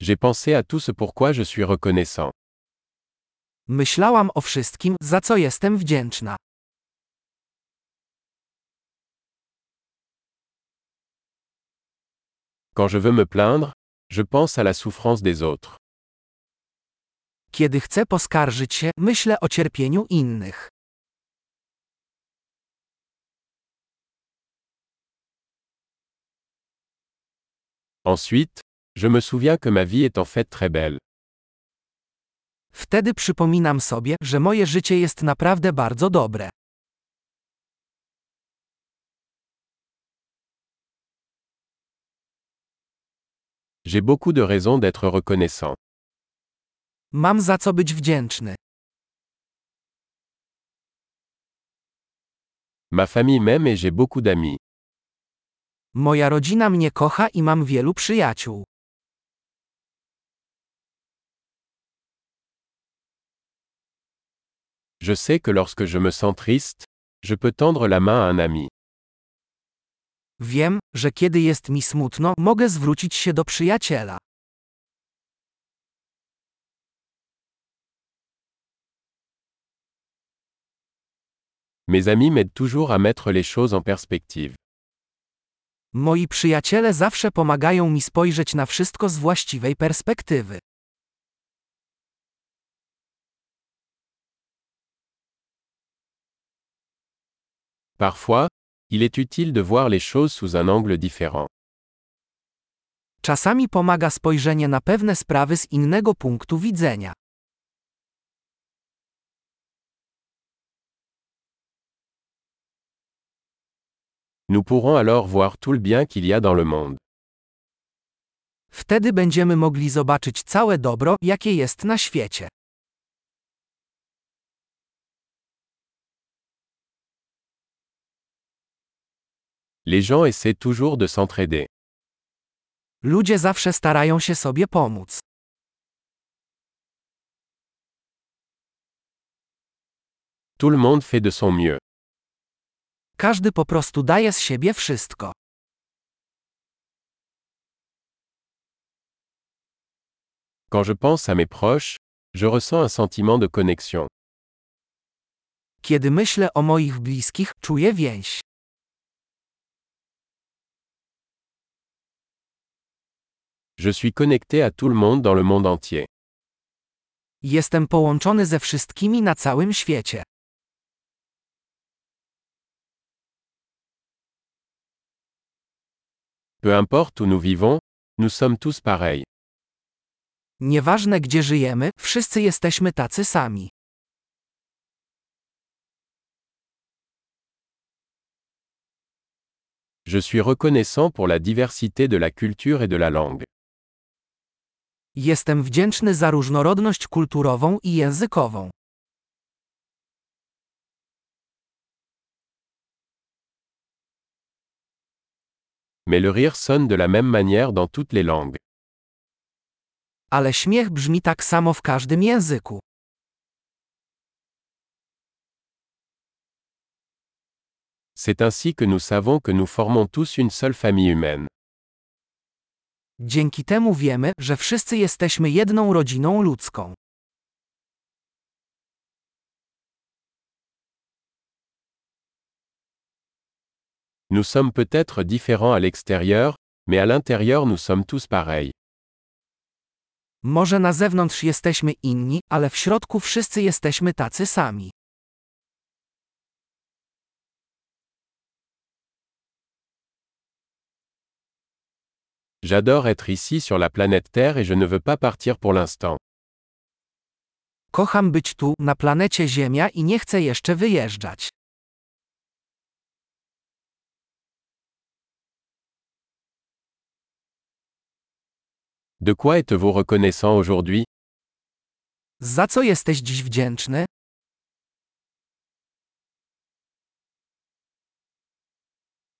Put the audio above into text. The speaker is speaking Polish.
J'ai pensé à tout ce pourquoi je suis reconnaissant. Myślałam o wszystkim, za co jestem wdzięczna. Quand je veux me plaindre, je pense à la souffrance des autres. Kiedy chcę poskarżyć się, myślę o cierpieniu innych. Ensuite, je me souviens que ma vie est en fait très belle. Wtedy przypominam sobie, że moje życie jest naprawdę bardzo dobre. J'ai beaucoup de raisons d'être reconnaissant. Mam za co być wdzięczny. Ma famille m'aime et j'ai beaucoup d'amis. Moja rodzina mnie kocha i mam wielu przyjaciół. Je sais que lorsque je me sens triste, je peux tendre la main à un ami. Wiem, że kiedy jest mi smutno, mogę zwrócić się do przyjaciela. Mes amis m'aident toujours à mettre les choses en perspective. Moi przyjaciele zawsze pomagają mi spojrzeć na wszystko z właściwej perspektywy. Parfois, il est utile de voir les choses sous un angle différent. Czasami pomaga spojrzenie na pewne sprawy z innego punktu widzenia. Nous pourrons alors voir tout le bien qu'il y a dans le monde. Wtedy będziemy mogli zobaczyć całe dobro, jakie jest na świecie. Les gens essaient toujours de s'entraider. Ludzie zawsze starają się sobie pomóc. Tout le monde fait de son mieux. Każdy po prostu daje z siebie wszystko. Quand je pense à mes proches, je ressens un sentiment de connexion. Kiedy myślę o moich bliskich, czuję więź. Je suis connecté à tout le monde dans le monde entier. Jestem połączony ze wszystkimi na całym świecie. Peu importe où nous vivons, nous sommes tous pareils. Nieważne gdzie żyjemy, wszyscy jesteśmy tacy sami. Je suis reconnaissant pour la diversité de la culture et de la langue. Jestem wdzięczny za różnorodność kulturową i językową. Mais le rire sonne de la même manière dans toutes les langues. Ale śmiech brzmi tak samo w każdym języku. C'est ainsi que nous savons que nous formons tous une seule famille humaine. Dzięki temu wiemy, że wszyscy jesteśmy jedną rodziną ludzką. Nous sommes peut-être différents à l'extérieur, mais à l'intérieur nous sommes tous pareils. Może na zewnątrz jesteśmy inni, ale w środku wszyscy jesteśmy tacy sami. J'adore être ici sur la planète Terre et je ne veux pas partir pour l'instant. Kocham być tu, na planecie Ziemia i nie chcę jeszcze wyjeżdżać. De quoi êtes-vous reconnaissant aujourd'hui? Za co jesteś dziś wdzięczny?